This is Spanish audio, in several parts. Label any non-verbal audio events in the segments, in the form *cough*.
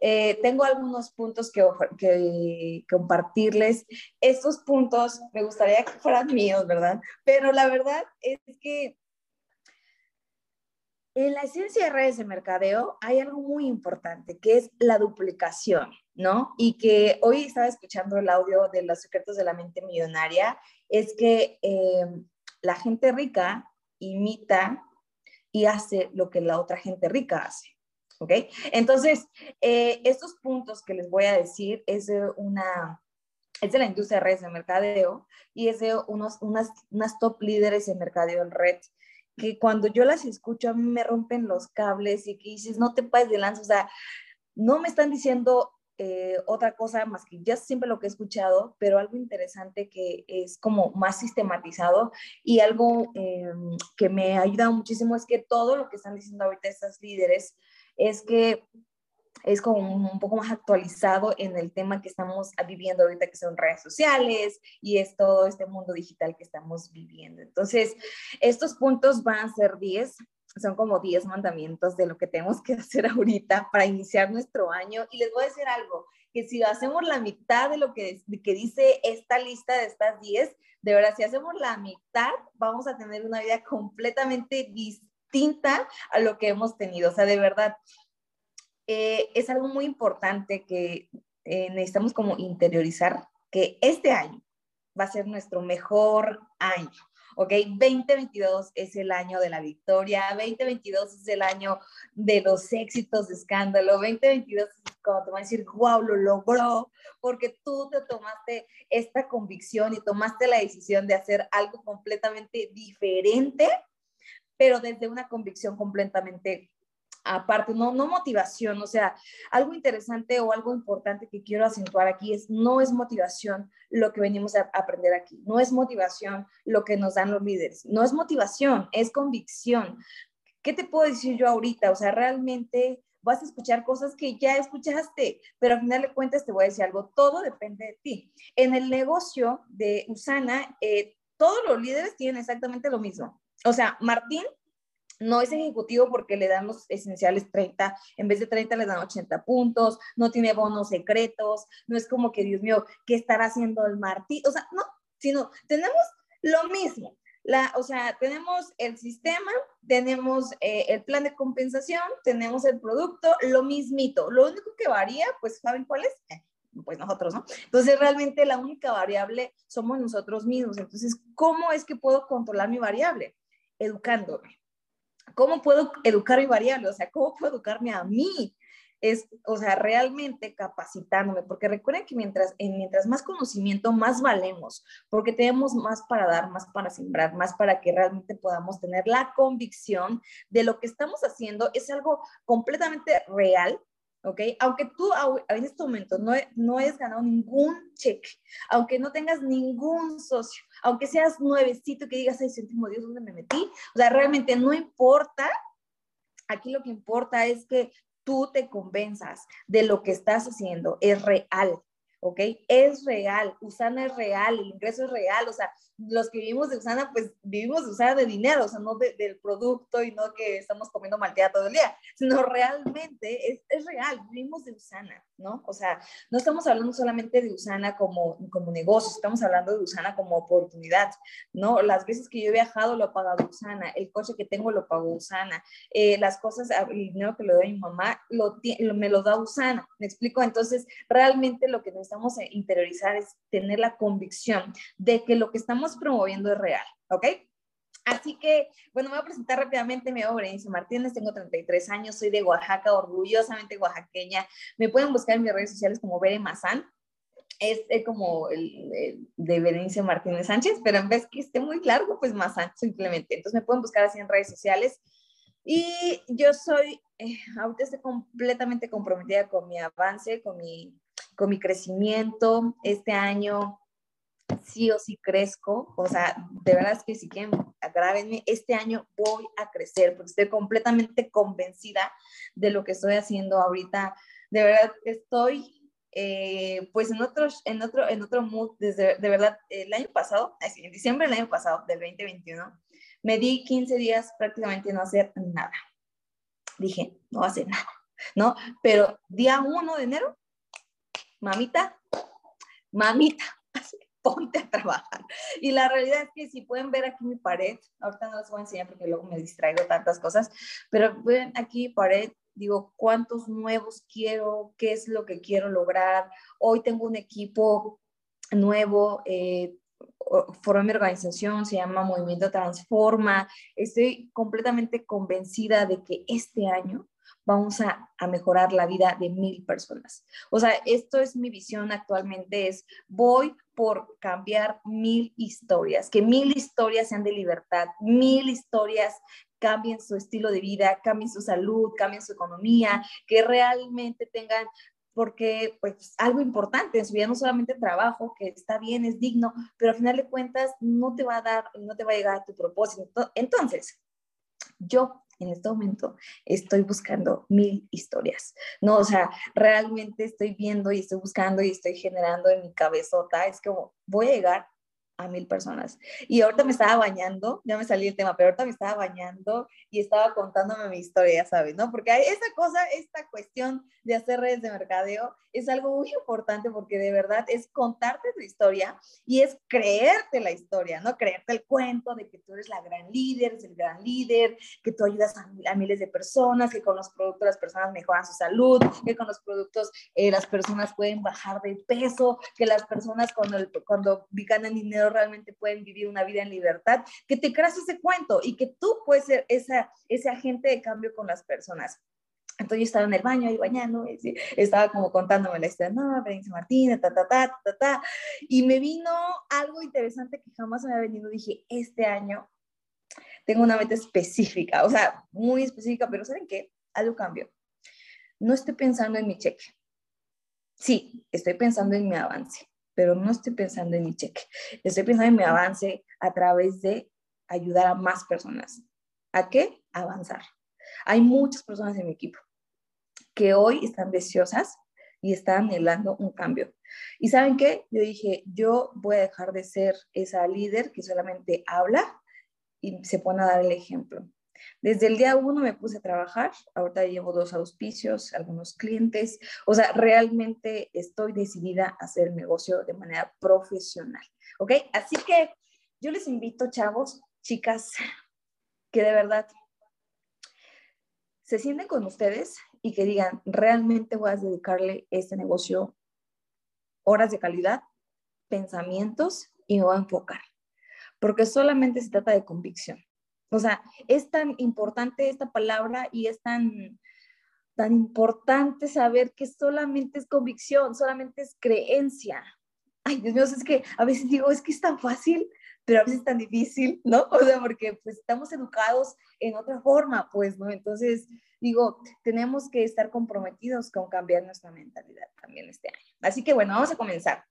eh, tengo algunos puntos que, compartirles. Estos puntos me gustaría que fueran míos, ¿verdad? Pero la verdad es que en la esencia de redes de mercadeo hay algo muy importante, que es la duplicación, ¿no? Y que hoy estaba escuchando el audio de los secretos de la mente millonaria, es que eh, la gente rica imita y hace lo que la otra gente rica hace. ¿Ok? Entonces, eh, estos puntos que les voy a decir es de una, es de la industria de redes de mercadeo y es de unos, unas, unas top líderes de mercadeo en red que cuando yo las escucho a mí me rompen los cables y que dices, no te pases de lanza, o sea, no me están diciendo eh, otra cosa más que ya siempre lo que he escuchado, pero algo interesante que es como más sistematizado y algo eh, que me ha ayudado muchísimo es que todo lo que están diciendo ahorita estas líderes es que es como un poco más actualizado en el tema que estamos viviendo ahorita, que son redes sociales y es todo este mundo digital que estamos viviendo. Entonces, estos puntos van a ser 10, son como 10 mandamientos de lo que tenemos que *laughs* hacer ahorita para iniciar nuestro año. Y les voy a decir algo, que si hacemos la mitad de lo que, que dice esta lista de estas 10, de verdad, si hacemos la mitad, vamos a tener una vida completamente distinta a lo que hemos tenido. O sea, de verdad, eh, es algo muy importante que eh, necesitamos como interiorizar que este año va a ser nuestro mejor año. ¿ok? 2022 es el año de la victoria, 2022 es el año de los éxitos de escándalo, 2022 es cuando te van a decir, wow, lo logró, porque tú te tomaste esta convicción y tomaste la decisión de hacer algo completamente diferente, pero desde una convicción completamente aparte, no, no motivación, o sea, algo interesante o algo importante que quiero acentuar aquí es, no es motivación lo que venimos a aprender aquí, no es motivación lo que nos dan los líderes, no es motivación, es convicción. ¿Qué te puedo decir yo ahorita? O sea, realmente vas a escuchar cosas que ya escuchaste, pero al final de cuentas te voy a decir algo, todo depende de ti. En el negocio de Usana, eh, todos los líderes tienen exactamente lo mismo. O sea, Martín no es ejecutivo porque le dan los esenciales 30, en vez de 30 le dan 80 puntos, no tiene bonos secretos, no es como que, Dios mío, ¿qué estará haciendo el Martí? O sea, no, sino tenemos lo mismo. La, o sea, tenemos el sistema, tenemos eh, el plan de compensación, tenemos el producto, lo mismito. Lo único que varía, pues, ¿saben cuál es? Eh, pues nosotros, ¿no? Entonces, realmente la única variable somos nosotros mismos. Entonces, ¿cómo es que puedo controlar mi variable? Educándome. ¿Cómo puedo educar mi variable? O sea, ¿cómo puedo educarme a mí? Es, o sea, realmente capacitándome, porque recuerden que mientras, mientras más conocimiento, más valemos, porque tenemos más para dar, más para sembrar, más para que realmente podamos tener la convicción de lo que estamos haciendo es algo completamente real, ¿ok? Aunque tú en este momento no, no hayas ganado ningún cheque, aunque no tengas ningún socio, aunque seas nuevecito que digas, ay, último Dios, ¿dónde me metí? O sea, realmente no importa. Aquí lo que importa es que tú te convenzas de lo que estás haciendo es real, ¿ok? Es real, Usana es real, el ingreso es real, o sea, los que vivimos de Usana, pues vivimos de Usana de dinero, o sea, no del producto y no que estamos comiendo malteada todo el día, sino realmente es, es, real, vivimos de Usana, ¿no? O sea, no estamos hablando solamente de Usana como, como negocio, estamos hablando de Usana como oportunidad, ¿no? Las veces que yo he viajado lo ha pagado Usana, el coche que tengo lo pagó Usana, eh, las cosas, el dinero que le doy a mi mamá, lo, me lo da Usana, ¿me explico? Entonces, realmente lo que necesitamos interiorizar es tener la convicción de que lo que estamos promoviendo es real, ¿ok? Así que, bueno, me voy a presentar rápidamente. Me llamo Berenice Martínez, tengo 33 años, soy de Oaxaca, orgullosamente oaxaqueña. Me pueden buscar en mis redes sociales como Bere Mazán. Es, como el, de Berenice Martínez Sánchez, pero en vez que esté muy largo, pues Mazán simplemente. Entonces me pueden buscar así en redes sociales. Y yo soy, eh, ahorita estoy completamente comprometida con mi avance, con mi, con mi crecimiento. Este año sí o sí crezco, o sea, de verdad es que si quieren, agrábenme, este año voy a crecer porque estoy completamente convencida de lo que estoy haciendo ahorita. De verdad estoy, eh, pues en otro, en otro, en otro mood, desde, de verdad, el año pasado, en diciembre del año pasado, del 2021, me di 15 días prácticamente no hacer nada. Dije, no hacer nada ¿no? Pero día 1 de enero, mamita, mamita, ponte a trabajar. Y la realidad es que si pueden ver aquí mi pared, ahorita no les voy a enseñar porque luego me distraigo tantas cosas, pero ven aquí pared, digo, cuántos nuevos quiero, qué es lo que quiero lograr. Hoy tengo un equipo nuevo, eh, formé mi organización, se llama Movimiento Transforma. Estoy completamente convencida de que este año vamos a, a, mejorar la vida de mil personas. O sea, esto es mi visión actualmente, es voy por cambiar mil historias, que mil historias sean de libertad, mil historias cambien su estilo de vida, cambien su salud, cambien su economía, que realmente tengan porque pues algo importante en su vida, no solamente trabajo, que está bien, es digno, pero al final de cuentas no te va a dar, no te va a llegar a tu propósito. Entonces, yo en este momento estoy buscando mil historias, ¿no? O sea, realmente estoy viendo y estoy buscando y estoy generando en mi cabezota, es como voy a llegar a mil personas. Y ahorita me estaba bañando, ya me salí el tema, pero ahorita me estaba bañando y estaba contándome mi historia, ya sabes, ¿no? Porque esa cosa, esta cuestión de hacer redes de mercadeo es algo muy importante porque de verdad es contarte tu historia y es creerte la historia, ¿no? Creerte el cuento de que tú eres la gran líder, eres el gran líder, que tú ayudas a, miles de personas, que con los productos las personas mejoran su salud, que con los productos eh, las personas pueden bajar de peso, que las personas cuando, cuando ganan dinero realmente pueden vivir una vida en libertad, que te creas ese cuento y que tú puedes ser esa, ese agente de cambio con las personas. Entonces yo estaba en el baño ahí bañando, estaba como contándome la historia, no, Berenice Martínez, ta, ta, ta, ta, ta, y me vino algo interesante que jamás me había venido, dije, este año tengo una meta específica, o sea, muy específica, pero ¿saben qué? Algo cambió. No estoy pensando en mi cheque. Sí, estoy pensando en mi avance, pero no estoy pensando en mi cheque. Estoy pensando en mi avance a través de ayudar a más personas. ¿A qué? avanzar. Hay muchas personas en mi equipo que hoy están deseosas y están anhelando un cambio. ¿Y saben qué? Yo dije, yo voy a dejar de ser esa líder que solamente habla y se pone a dar el ejemplo. Desde el día uno me puse a trabajar, ahorita llevo dos auspicios, algunos clientes, o sea, realmente estoy decidida a hacer negocio de manera profesional, ¿ok? Así que yo les invito, chavos, chicas, que de verdad se sienten con ustedes y que digan, realmente voy a dedicarle este negocio horas de calidad, pensamientos y me voy a enfocar. Porque solamente se trata de convicción. O sea, es tan importante esta palabra y es tan, tan importante saber que solamente es convicción, solamente es creencia. Ay, Dios mío, es que a veces digo, es que es tan fácil, pero a veces es tan difícil, ¿no? *laughs* O sea, porque pues estamos educados en otra forma, pues, ¿no? Entonces, digo, tenemos que estar comprometidos con cambiar nuestra mentalidad también este año. Así que bueno, vamos a comenzar.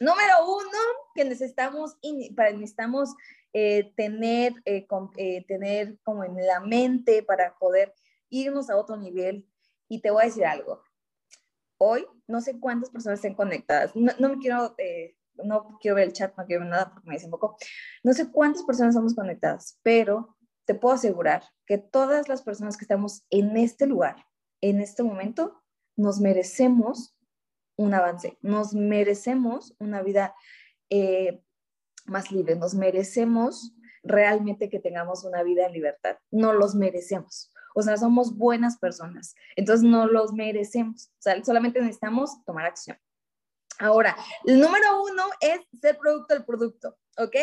Número uno, que necesitamos, para, necesitamos eh, tener, eh, eh, tener como en la mente para poder irnos a otro nivel. Y te voy a decir algo. Hoy, no sé cuántas personas estén conectadas. No, no me quiero, no quiero ver el chat, no quiero ver nada porque me dice un poco. No sé cuántas personas estamos conectadas, pero te puedo asegurar que todas las personas que estamos en este lugar, en este momento, nos merecemos un avance, nos merecemos una vida eh, más libre, nos merecemos realmente que tengamos una vida en libertad, no los merecemos. O sea, somos buenas personas, entonces no los merecemos. O sea, solamente necesitamos tomar acción. Ahora, el número uno es ser producto del producto, ¿ok?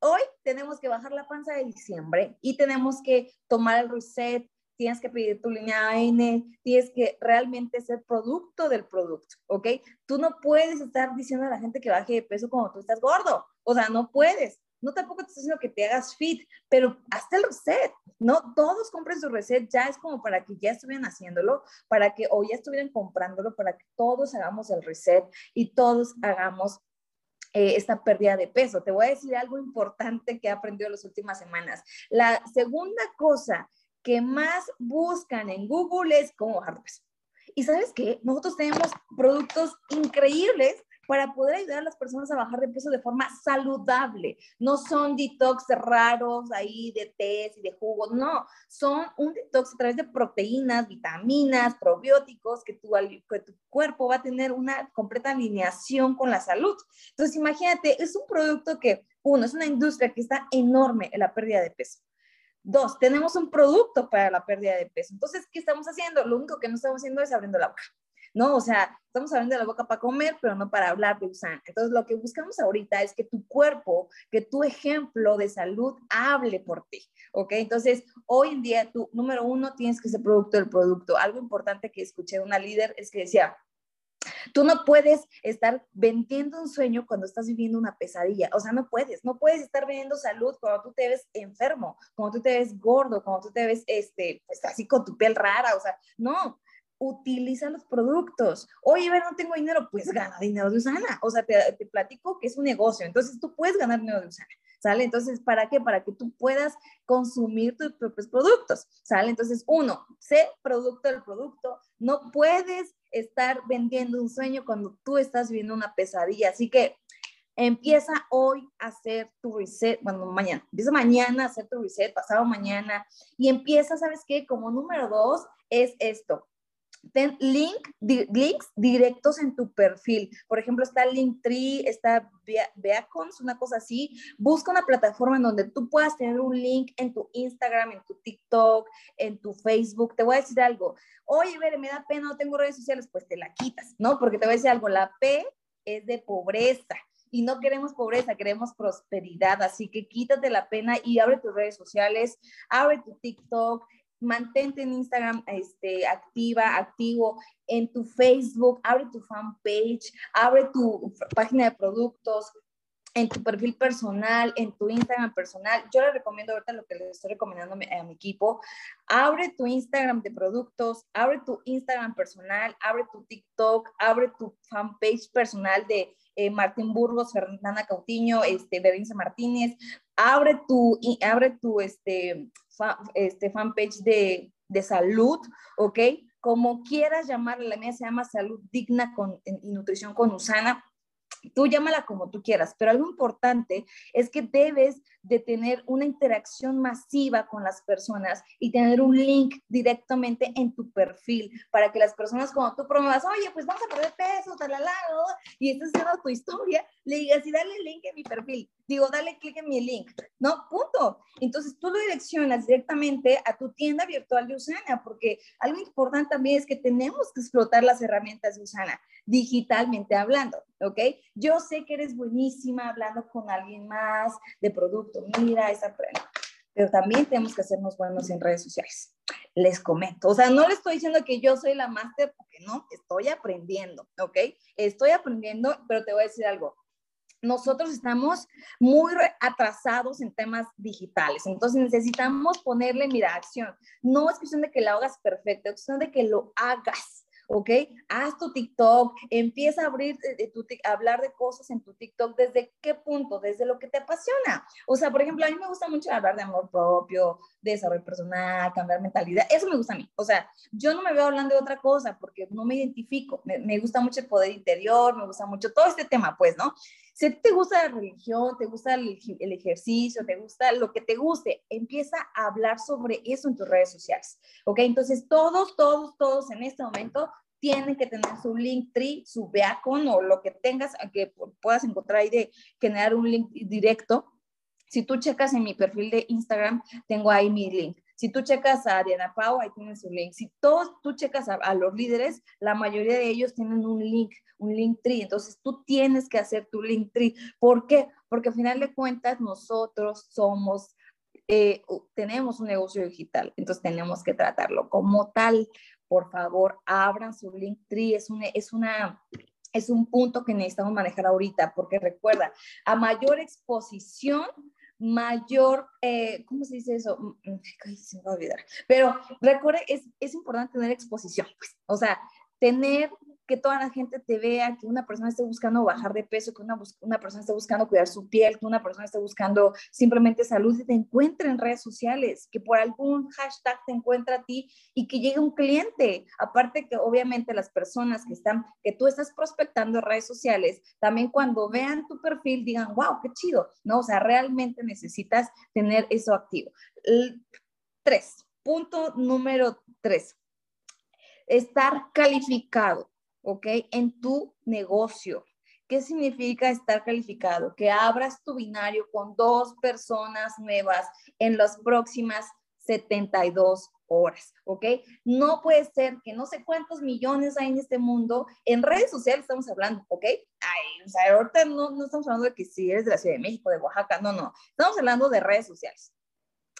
Hoy tenemos que bajar la panza de diciembre y tenemos que tomar el reset, tienes que pedir tu línea N, tienes que realmente ser producto del producto, ¿ok? Tú no puedes estar diciendo a la gente que baje de peso cuando tú estás gordo, o sea, no puedes. No tampoco te estoy diciendo que te hagas fit, pero hasta el reset, ¿no? Todos compren su reset, ya es como para que ya estuvieran haciéndolo, para que o ya estuvieran comprándolo, para que todos hagamos el reset y todos hagamos eh, esta pérdida de peso. Te voy a decir algo importante que he aprendido en las últimas semanas. La segunda cosa que más buscan en Google es cómo bajar de peso. Y sabes qué, nosotros tenemos productos increíbles para poder ayudar a las personas a bajar de peso de forma saludable. No son detox raros ahí de té y de jugos, no, son un detox a través de proteínas, vitaminas, probióticos, que tu, que tu cuerpo va a tener una completa alineación con la salud. Entonces, imagínate, es un producto que, uno, es una industria que está enorme en la pérdida de peso. Dos, tenemos un producto para la pérdida de peso. Entonces, ¿qué estamos haciendo? Lo único que no estamos haciendo es abriendo la boca. ¿No? O sea, estamos abriendo la boca para comer, pero no para hablar de usar. Entonces, lo que buscamos ahorita es que tu cuerpo, que tu ejemplo de salud hable por ti, ¿ok? Entonces, hoy en día, tú, número uno, tienes que ser producto del producto. Algo importante que escuché de una líder es que decía, Tú no puedes estar vendiendo un sueño cuando estás viviendo una pesadilla. O sea, no puedes, no puedes estar vendiendo salud cuando tú te ves enfermo, cuando tú te ves gordo, cuando tú te ves este, pues así con tu piel rara. O sea, no, utiliza los productos. Oye, ver, no tengo dinero, pues gana dinero de Usana. O sea, te, te, platico que es un negocio, entonces tú puedes ganar dinero de Usana, ¿sale? Entonces, ¿para qué? Para que tú puedas consumir tus propios productos, ¿sale? Entonces, uno, sé producto del producto, no puedes estar vendiendo un sueño cuando tú estás viviendo una pesadilla. Así que empieza hoy a hacer tu reset, bueno, mañana, empieza mañana a hacer tu reset, pasado mañana, y empieza, ¿sabes qué? Como número dos es esto, ten link, links directos en tu perfil. Por ejemplo, está Linktree, está Beacons, una cosa así. Busca una plataforma en donde tú puedas tener un link en tu Instagram, en tu TikTok, en tu Facebook. Te voy a decir algo. Oye, Bere, me da pena, no tengo redes sociales, pues te la quitas, ¿no? Porque te voy a decir algo, la P es de pobreza y no queremos pobreza, queremos prosperidad. Así que quítate la pena y abre tus redes sociales, abre tu TikTok, mantente en Instagram este, activa, activo, en tu Facebook, abre tu fanpage, abre tu página de productos, en tu perfil personal, en tu Instagram personal. Yo le recomiendo ahorita lo que les estoy recomendando a mi, equipo. Abre tu Instagram de productos, abre tu Instagram personal, abre tu TikTok, abre tu fanpage personal de eh, Martín Burgos, Fernanda Cautiño, este, Berenice Martínez. Abre tu, abre tu este, este fanpage de, de salud, ¿ok? Como quieras llamarla, la mía se llama Salud Digna con, y Nutrición con Usana tú llámala como tú quieras, pero algo importante es que debes de tener una interacción masiva con las personas y tener un link directamente en tu perfil para que las personas cuando tú promuevas, oye, pues vamos a perder peso, talala, y estás haciendo tu historia, le digas y dale link en mi perfil. Digo, dale clic en mi link. No, punto. Entonces tú lo direccionas directamente a tu tienda virtual de Usana, porque algo importante también es que tenemos que explotar las herramientas de Usana digitalmente hablando, ¿ok? Yo sé que eres buenísima hablando con alguien más de mira esa pero también tenemos que hacernos buenos en redes sociales. Les comento, o sea, no le estoy diciendo que yo soy la máster, porque no, estoy aprendiendo, ¿ok? Estoy aprendiendo, pero te voy a decir algo, nosotros estamos muy atrasados en temas digitales, entonces necesitamos ponerle, mira, acción. No es cuestión de que lo hagas perfecto, es cuestión de que lo hagas. ¿Ok? Haz tu TikTok, empieza a abrir, de tu, a hablar de cosas en tu TikTok, ¿desde qué punto? Desde lo que te apasiona. O sea, por ejemplo, a mí me gusta mucho hablar de amor propio, de desarrollo personal, cambiar mentalidad, eso me gusta a mí. O sea, yo no me veo hablando de otra cosa porque no me identifico, me, me gusta mucho el poder interior, me gusta mucho todo este tema, pues, ¿no? Si te gusta la religión, te gusta el, ejercicio, te gusta lo que te guste, empieza a hablar sobre eso en tus redes sociales. ¿Ok? Entonces, todos, todos, todos en este momento tienen que tener su link tree, su beacon o lo que tengas, que puedas encontrar ahí de generar un link directo. Si tú checas en mi perfil de Instagram, tengo ahí mi link. Si tú checas a Diana Pau, ahí tienes su link. Si todos tú checas a, los líderes, la mayoría de ellos tienen un link, un link tree. Entonces tú tienes que hacer tu link tree. ¿Por qué? Porque al final de cuentas nosotros somos, eh, tenemos un negocio digital. Entonces tenemos que tratarlo como tal. Por favor, abran su link tree. Es una, es una es un punto que necesitamos manejar ahorita, porque recuerda, a mayor exposición, mayor, eh, ¿cómo se dice eso? Mm, mm, se me va a olvidar. Pero recuerde, es, es importante tener exposición, pues. O sea, tener que toda la gente te vea, que una persona esté buscando bajar de peso, que una, una persona esté buscando cuidar su piel, que una persona esté buscando simplemente salud y te encuentre en redes sociales, que por algún hashtag te encuentre a ti y que llegue un cliente. Aparte que obviamente las personas que están, que tú estás prospectando en redes sociales, también cuando vean tu perfil digan, wow, qué chido, ¿no? O sea, realmente necesitas tener eso activo. tres, punto número tres, estar calificado. ¿ok? En tu negocio. ¿Qué significa estar calificado? Que abras tu binario con dos personas nuevas en las próximas 72 horas, ¿ok? No puede ser que no sé cuántos millones hay en este mundo, en redes sociales estamos hablando, ¿ok? Ay, o sea, ahorita no, no estamos hablando de que si eres de la Ciudad de México, de Oaxaca, no, no, estamos hablando de redes sociales.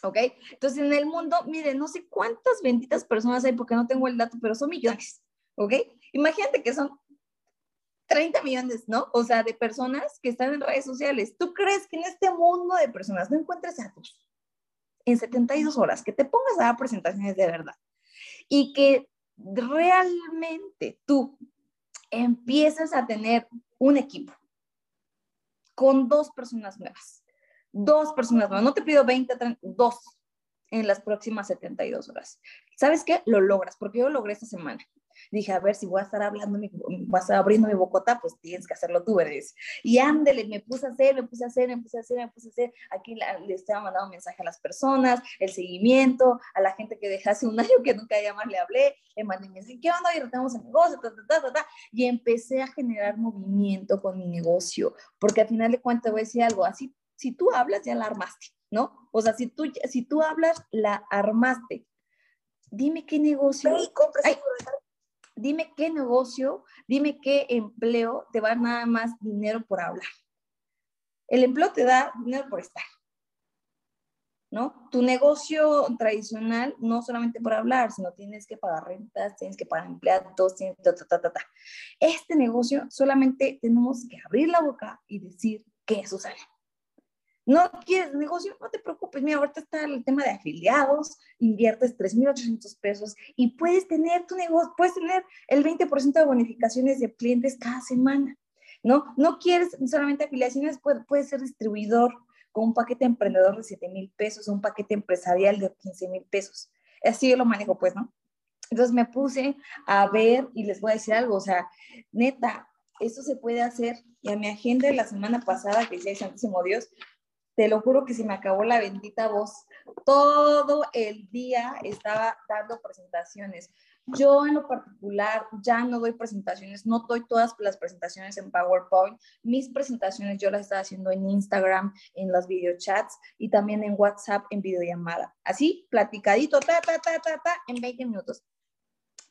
¿Ok? Entonces, en el mundo, miren, no sé cuántas benditas personas hay porque no tengo el dato, pero son millones. ¿Ok? Imagínate que son 30 millones, ¿no? O sea, de personas que están en redes sociales. ¿Tú crees que en este mundo de personas no encuentres a tus en 72 horas, que te pongas a dar presentaciones de verdad y que realmente tú empieces a tener un equipo con dos personas nuevas? Dos personas nuevas. No te pido 20, 30, dos en las próximas 72 horas. ¿Sabes qué? Lo logras, porque yo lo logré esta semana. Dije, a ver, si voy a estar hablando, voy a estar abriendo mi bocota, pues tienes que hacerlo tú, ¿verdad? Y ándele, me puse a hacer, me puse a hacer, me puse a hacer, me puse a hacer. Aquí le estaba mandando mensaje a las personas, el seguimiento, a la gente que dejé hace un *laughs* año que nunca ya más le hablé, le mandé mensaje, ¿qué onda? Y retenemos el negocio, ta, ta, ta, ta, y empecé a generar movimiento con mi negocio, porque al final de cuentas voy a decir algo, así, si tú hablas, ya la armaste, ¿no? O sea, si tú, si tú hablas, la armaste. Dime qué negocio. Ay, dime qué negocio, dime qué empleo te va nada más dinero por hablar. El empleo te da dinero por estar. ¿No? Tu negocio tradicional no solamente por hablar, sino tienes que pagar rentas, tienes que pagar empleados, tienes ta, ta, ta, ta. Este negocio solamente tenemos que abrir la boca y decir que eso sale. ¿No quieres negocio? No te preocupes. Mira, ahorita está el tema de afiliados, inviertes 3.800 pesos y puedes tener tu negocio, puedes tener el 20% de bonificaciones de clientes cada semana. ¿No? No quieres solamente afiliaciones, puedes ser distribuidor con un paquete emprendedor de 7 mil pesos, un paquete empresarial de 15 mil pesos. Así yo lo manejo, pues, ¿no? Entonces me puse a ver y les voy a decir algo, o sea, neta, esto se puede hacer. Y a mi agenda la semana pasada, que decía Santísimo Dios, te lo juro que se me acabó la bendita voz. Todo el día estaba dando presentaciones. Yo en lo particular ya no doy presentaciones, no doy todas las presentaciones en PowerPoint. Mis presentaciones yo las estaba haciendo en Instagram, en los videochats y también en WhatsApp en videollamada. Así, platicadito, ta, ta, ta, ta, ta, en 20 minutos.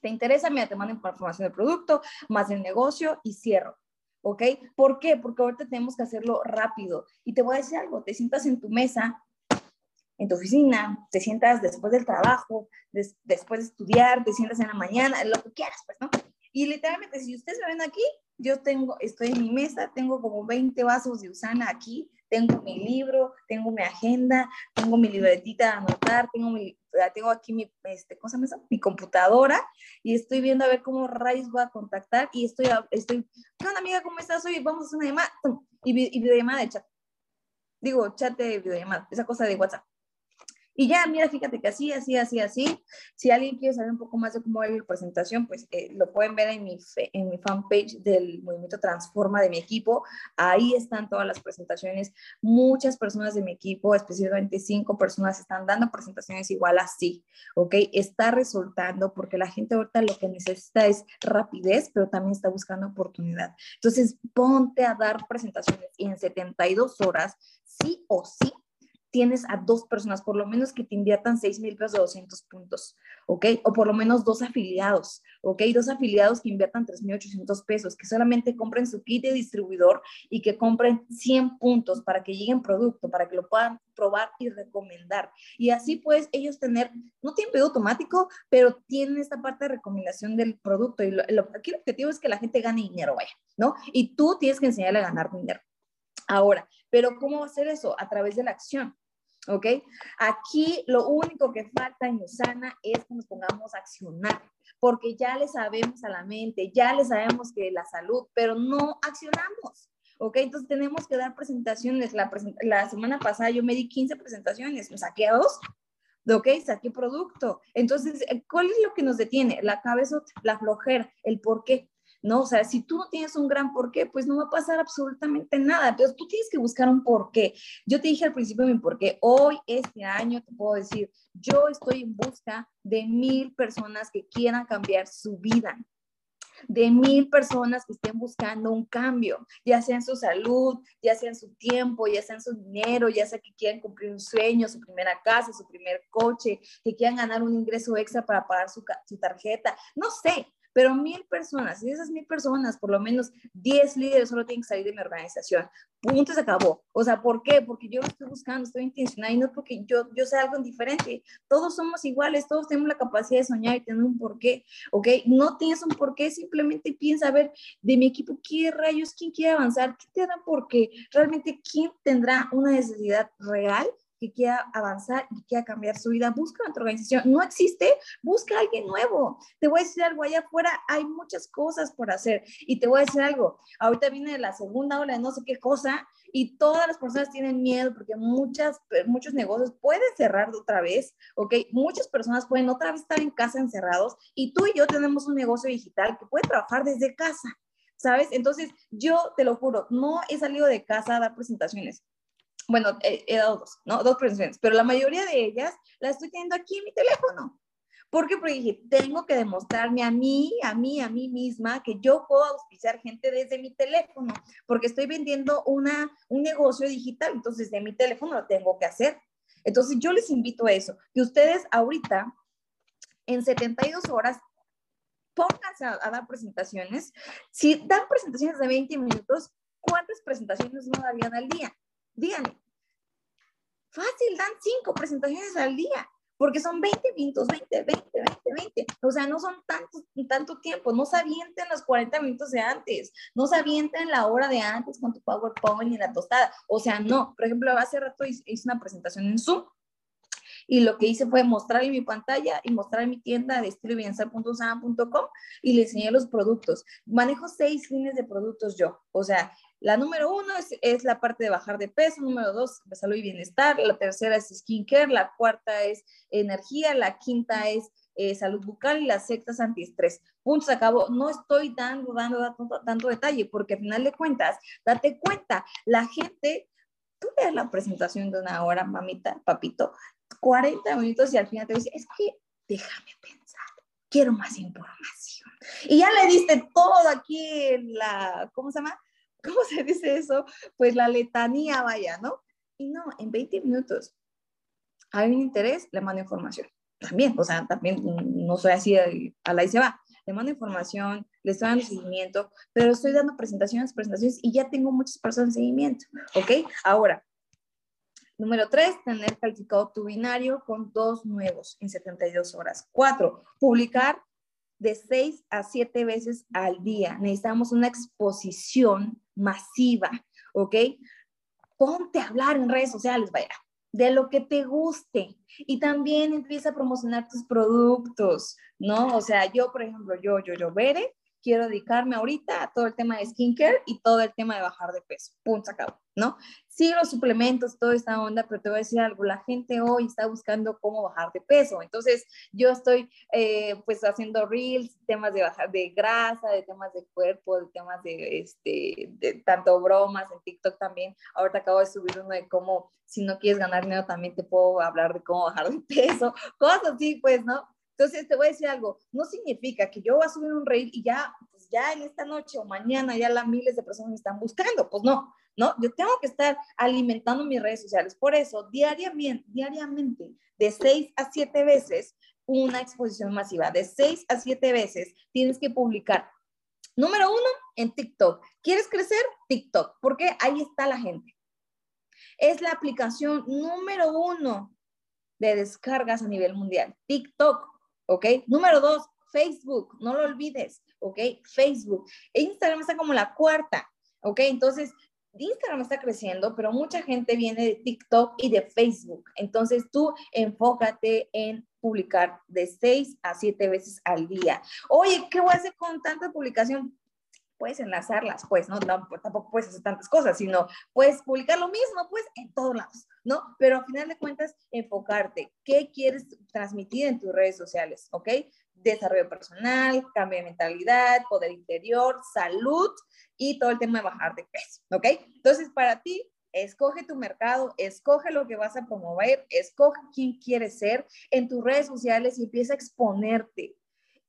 ¿Te interesa? Mira, te mando información del producto, más del negocio y cierro. ¿Ok? ¿Por qué? Porque ahorita tenemos que hacerlo rápido. Y te voy a decir algo, te sientas en tu mesa, en tu oficina, te sientas después del trabajo, después de estudiar, te sientas en la mañana, lo que quieras, pues, ¿no? Y literalmente, si ustedes me ven aquí, yo tengo, estoy en mi mesa, tengo como 20 vasos de usana aquí, tengo mi libro, tengo mi agenda, tengo mi libretita de anotar, tengo, mi, tengo aquí mi, este, ¿cómo se mi computadora y estoy viendo a ver cómo rayos voy a contactar y estoy, estoy ¿qué onda amiga? ¿Cómo estás hoy? Vamos a hacer una llamada y, y videollamada de chat. Digo, chat de videollamada, esa cosa de WhatsApp. Y ya, mira, fíjate que así, así, así, así. Si alguien quiere saber un poco más de cómo es la presentación, pues eh, lo pueden ver en mi, en mi fanpage del Movimiento Transforma de mi equipo. Ahí están todas las presentaciones. Muchas personas de mi equipo, específicamente cinco personas, están dando presentaciones igual así, ¿ok? Está resultando porque la gente ahorita lo que necesita es rapidez, pero también está buscando oportunidad. Entonces, ponte a dar presentaciones y en 72 horas, sí o sí, tienes a dos personas, por lo menos que te inviertan 6 mil pesos de 200 puntos, ¿ok? O por lo menos dos afiliados, ¿ok? Dos afiliados que inviertan 3.800 pesos, que solamente compren su kit de distribuidor y que compren 100 puntos para que lleguen producto, para que lo puedan probar y recomendar. Y así pues ellos tener, no tienen pedido automático, pero tienen esta parte de recomendación del producto. Y lo, aquí el objetivo es que la gente gane dinero, vaya, ¿no? Y tú tienes que enseñarle a ganar dinero. Ahora, pero ¿cómo va a ser eso? A través de la acción. ¿Ok? Aquí lo único que falta en Usana es que nos pongamos a accionar, porque ya le sabemos a la mente, ya le sabemos que la salud, pero no accionamos. ¿ok? Entonces tenemos que dar presentaciones. La, la semana pasada yo me di 15 presentaciones, me saqué a dos, ¿ok? Saqué producto. Entonces, ¿cuál es lo que nos detiene? La cabeza, la flojera, el por qué. ¿No? O sea, si tú no tienes un gran porqué, pues no va a pasar absolutamente nada. Entonces, tú tienes que buscar un porqué. Yo te dije al principio mi porqué. Hoy, este año, te puedo decir, yo estoy en busca de mil personas que quieran cambiar su vida de mil personas que estén buscando un cambio, ya sea en su salud, ya sea en su tiempo, ya sea en su dinero, ya sea que quieran cumplir un sueño, su primera casa, su primer coche, que quieran ganar un ingreso extra para pagar su, su tarjeta, no sé, pero mil personas, y esas mil personas, por lo menos 10 líderes solo tienen que salir de mi organización. Punto, se acabó. O sea, ¿por qué? Porque yo lo estoy buscando, estoy intencional y no porque yo, yo sea algo diferente. Todos somos iguales, todos tenemos la capacidad de soñar y tener un porqué, ¿ok? No tienes un porqué, simplemente piensa, a ver, de mi equipo, ¿qué rayos? ¿Quién quiere avanzar? ¿Qué te da porqué? Realmente, ¿quién tendrá una necesidad real que quiera avanzar y quiera cambiar su vida, busca otra organización. No existe, busca a alguien nuevo. Te voy a decir algo, allá afuera hay muchas cosas por hacer. Y te voy a decir algo, ahorita viene la segunda ola de no sé qué cosa y todas las personas tienen miedo porque muchas, muchos negocios pueden cerrar otra vez, ¿ok? Muchas personas pueden otra vez estar en casa encerrados y tú y yo tenemos un negocio digital que puede trabajar desde casa. ¿Sabes? Entonces, yo te lo juro, no he salido de casa a dar presentaciones bueno, he, dado dos, ¿no? Dos presentaciones, pero la mayoría de ellas las estoy teniendo aquí en mi teléfono. ¿Por qué? Porque dije, tengo que demostrarme a mí, a mí, a mí misma, que yo puedo auspiciar gente desde mi teléfono, porque estoy vendiendo una, un negocio digital, entonces de mi teléfono lo tengo que hacer. Entonces yo les invito a eso, que ustedes ahorita, en 72 horas, pónganse a, a dar presentaciones. Si dan presentaciones de 20 minutos, ¿cuántas presentaciones no darían al día? Díganme. Fácil, dan cinco presentaciones al día, porque son 20 minutos, 20, 20, 20, 20. O sea, no son tanto, tanto tiempo, no se avienten los 40 minutos de antes, no se avienten la hora de antes con tu PowerPoint y la tostada. O sea, no. Por ejemplo, hace rato hice una presentación en Zoom y lo que hice fue mostrarle mi pantalla y mostrar mi tienda de estilo y le enseñé los productos. Manejo seis líneas de productos yo, o sea, la número uno es, la parte de bajar de peso, número dos, salud y bienestar, la tercera es skincare, la cuarta es energía, la quinta es eh, salud bucal y la sexta es antiestrés. Punto, se acabó. No estoy dando, dando, dando tanto detalle porque al final de cuentas, date cuenta, la gente, tú ves la presentación de una hora, mamita, papito, 40 minutos y al final te dice, es que déjame pensar, quiero más información. Y ya le diste todo aquí la, ¿cómo se llama? ¿Cómo se dice eso? Pues la letanía, vaya, ¿no? Y no, en 20 minutos hay un interés, le mando información. También, o sea, también no soy así a la y se va. Le mando información, le estoy dando seguimiento, pero estoy dando presentaciones, presentaciones y ya tengo muchas personas en seguimiento, ¿ok? Ahora, Número tres, tener calificado tu binario con dos nuevos en 72 horas. Cuatro, publicar de seis a siete veces al día. Necesitamos una exposición masiva, ¿ok? Ponte a hablar en redes sociales, vaya, de lo que te guste. Y también empieza a promocionar tus productos, ¿no? O sea, yo, por ejemplo, yo, yo, yo, Bere, quiero dedicarme ahorita a todo el tema de skincare y todo el tema de bajar de peso. Punto, acabó, ¿no? Sí, los suplementos, toda esta onda, pero te voy a decir algo, la gente hoy está buscando cómo bajar de peso. Entonces, yo estoy eh, pues haciendo reels, temas de bajar de grasa, de temas de cuerpo, de temas de, este, de tanto bromas en TikTok también. Ahorita acabo de subir uno de cómo, si no quieres ganar dinero, también te puedo hablar de cómo bajar de peso, cosas así, pues, ¿no? Entonces, te voy a decir algo, no significa que yo voy a subir un reel y ya, pues ya en esta noche o mañana ya la miles de personas me están buscando, pues no, ¿no? Yo tengo que estar alimentando mis redes sociales. Por eso, diariamente, diariamente, de seis a siete veces, una exposición masiva, de seis a siete veces, tienes que publicar. Número uno, en TikTok. ¿Quieres crecer? TikTok, porque ahí está la gente. Es la aplicación número uno de descargas a nivel mundial. TikTok. ¿Ok? Número dos, Facebook, no lo olvides, ¿ok? Facebook. Instagram está como la cuarta, ¿ok? Entonces, Instagram está creciendo, pero mucha gente viene de TikTok y de Facebook. Entonces tú enfócate en publicar de seis a siete veces al día. Oye, ¿qué voy a hacer con tanta publicación? Puedes enlazarlas, pues, ¿no? Pues, tampoco puedes hacer tantas cosas, sino puedes publicar lo mismo, pues, en todos lados, ¿no? Pero al final de cuentas, enfocarte. ¿Qué quieres transmitir en tus redes sociales? ¿Ok? Desarrollo personal, cambio de mentalidad, poder interior, salud y todo el tema de bajar de peso, ¿ok? Entonces, para ti, escoge tu mercado, escoge lo que vas a promover, escoge quién quieres ser en tus redes sociales y empieza a exponerte.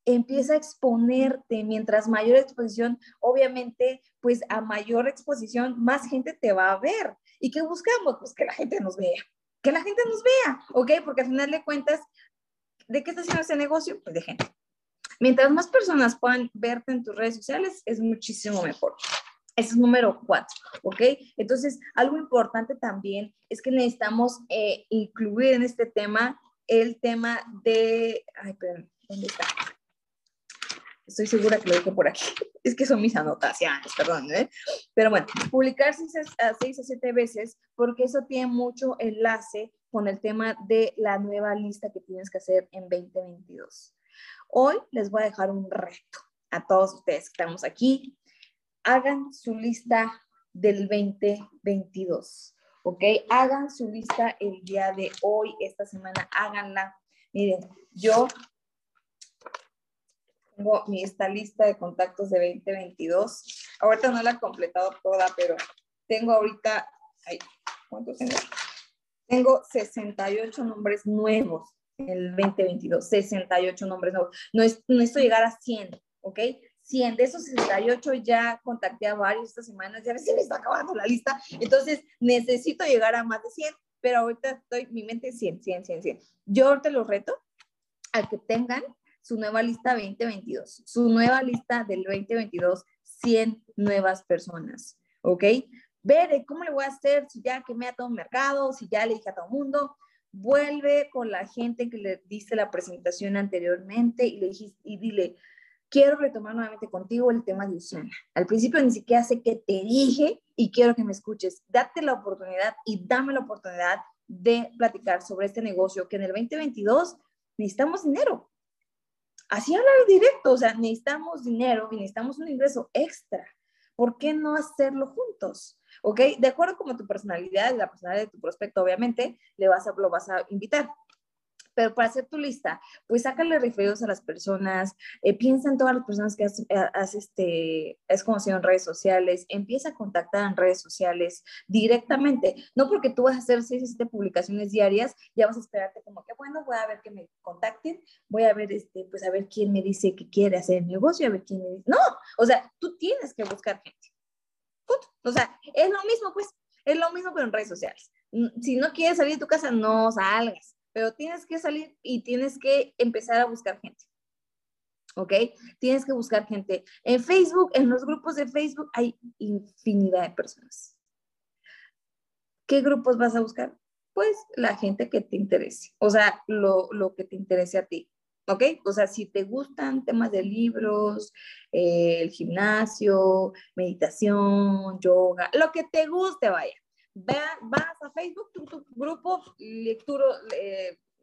Empieza a exponerte. Mientras mayor exposición, obviamente, pues a mayor exposición, más gente te va a ver. ¿Y qué buscamos? Pues que la gente nos vea. Que la gente nos vea, ¿ok? Porque al final de cuentas, ¿de qué está haciendo ese negocio? Pues de gente. Mientras más personas puedan verte en tus redes sociales, es muchísimo mejor. Ese es número cuatro, ¿ok? Entonces, algo importante también es que necesitamos eh, incluir en este tema el tema de... Ay, perdón, ¿dónde está? Estoy segura que lo dije por aquí. *laughs* Es que son mis anotaciones, perdón, ¿eh? Pero bueno, publicar seis a, seis a siete veces porque eso tiene mucho enlace con el tema de la nueva lista que tienes que hacer en 2022. Hoy les voy a dejar un reto a todos ustedes que estamos aquí. Hagan su lista del 2022, ¿ok? Hagan su lista el día de hoy, esta semana, háganla. Miren, yo tengo mi, esta lista de contactos de 2022. Ahorita no la he completado toda, pero tengo ahorita, ay, ¿cuántos tengo? Tengo 68 nombres nuevos el 2022, 68 nombres nuevos. No, es, no llegar a 100, ¿ok? 100, de esos 68 ya contacté a varios estas semanas, ya se me está acabando la lista, entonces necesito llegar a más de 100, pero ahorita estoy, mi mente es 100, 100, 100, 100. Yo ahorita los reto a que tengan su nueva lista 2022, su nueva lista del 2022, 100 nuevas personas, ¿ok? Ver cómo le voy a hacer si ya quemé a todo el mercado, si ya le dije a todo el mundo, vuelve con la gente que le diste la presentación anteriormente y le dijiste, y dile, quiero retomar nuevamente contigo el tema de Usana. Al principio ni siquiera sé qué te dije y quiero que me escuches. Date la oportunidad y dame la oportunidad de platicar sobre este negocio que en el 2022 necesitamos dinero. Así hablar directo, o sea, necesitamos dinero y necesitamos un ingreso extra. ¿Por qué no hacerlo juntos? ¿ok? De acuerdo con tu personalidad la personalidad de tu prospecto, obviamente, le vas a, lo vas a invitar. Pero para hacer tu lista, pues sácale referidos a las personas, eh, piensa en todas las personas que has, eh, este, has conocido en redes sociales, empieza a contactar en redes sociales directamente. No porque tú vas a hacer seis o siete publicaciones diarias, ya vas a esperarte como que, bueno, voy a ver que me contacten, voy a ver, este, pues a ver quién me dice que quiere hacer el negocio, a ver quién me dice. No, o sea, tú tienes que buscar gente. O sea, es lo mismo, pues, es lo mismo, pero en redes sociales. Si no quieres salir de tu casa, no salgas, pero tienes que salir y tienes que empezar a buscar gente. ¿Ok? Tienes que buscar gente. En Facebook, en los grupos de Facebook, hay infinidad de personas. ¿Qué grupos vas a buscar? Pues la gente que te interese, o sea, lo, lo que te interese a ti. ¿ok? O sea, si te gustan temas de libros, eh, el gimnasio, meditación, yoga, lo que te guste, vaya. Vas a Facebook, tu, tu grupo, eh,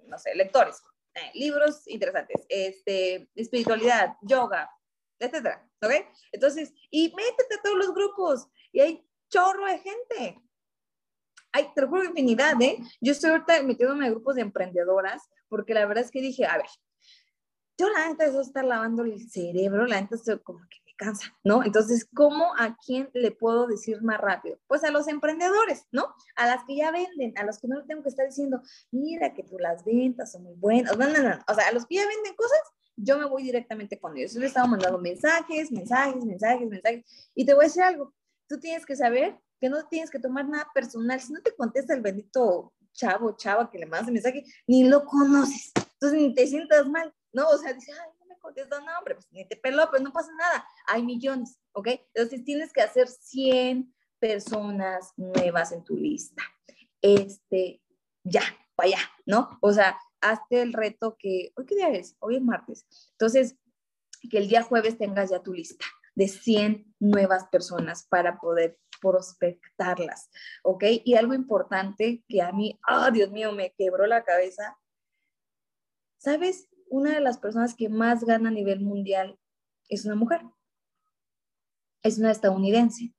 no sé, lectores, eh, libros interesantes, este, espiritualidad, yoga, etcétera, ¿ok? Entonces, y métete a todos los grupos y hay chorro de gente. Hay, te lo juro, infinidad, ¿eh? Yo estoy ahorita metiéndome en grupos de emprendedoras porque la verdad es que dije, a ver, yo la neta eso estar lavando el cerebro, la neta como que cansa, ¿no? Entonces, ¿cómo a quién le puedo decir más rápido? Pues a los emprendedores, ¿no? A las que ya venden, a los que no le tengo que estar diciendo, mira que tú las ventas son muy buenas, no, no, no, o sea, a los que ya venden cosas, yo me voy directamente con ellos. Yo les estaba mandando mensajes, mensajes, mensajes, mensajes, y te voy a decir algo, tú tienes que saber que no tienes que tomar nada personal, si no te contesta el bendito chavo, chava que le mandas el mensaje, ni lo conoces, entonces ni te sientas mal ¿no? O sea, dice, ay, contestó, no, hombre, pues ni te peló, pues no pasa nada, hay millones, ¿ok? Entonces tienes que hacer 100 personas nuevas en tu lista. Este, ya, para allá, ¿no? O sea, hazte el reto que, ¿hoy qué día es? Hoy es martes. Entonces, que el día jueves tengas ya tu lista de 100 nuevas personas para poder prospectarlas, ¿ok? Y algo importante que a mí, oh Dios mío, me quebró la cabeza. ¿Sabes? Una de las personas que más gana a nivel mundial es una mujer. Es una estadounidense.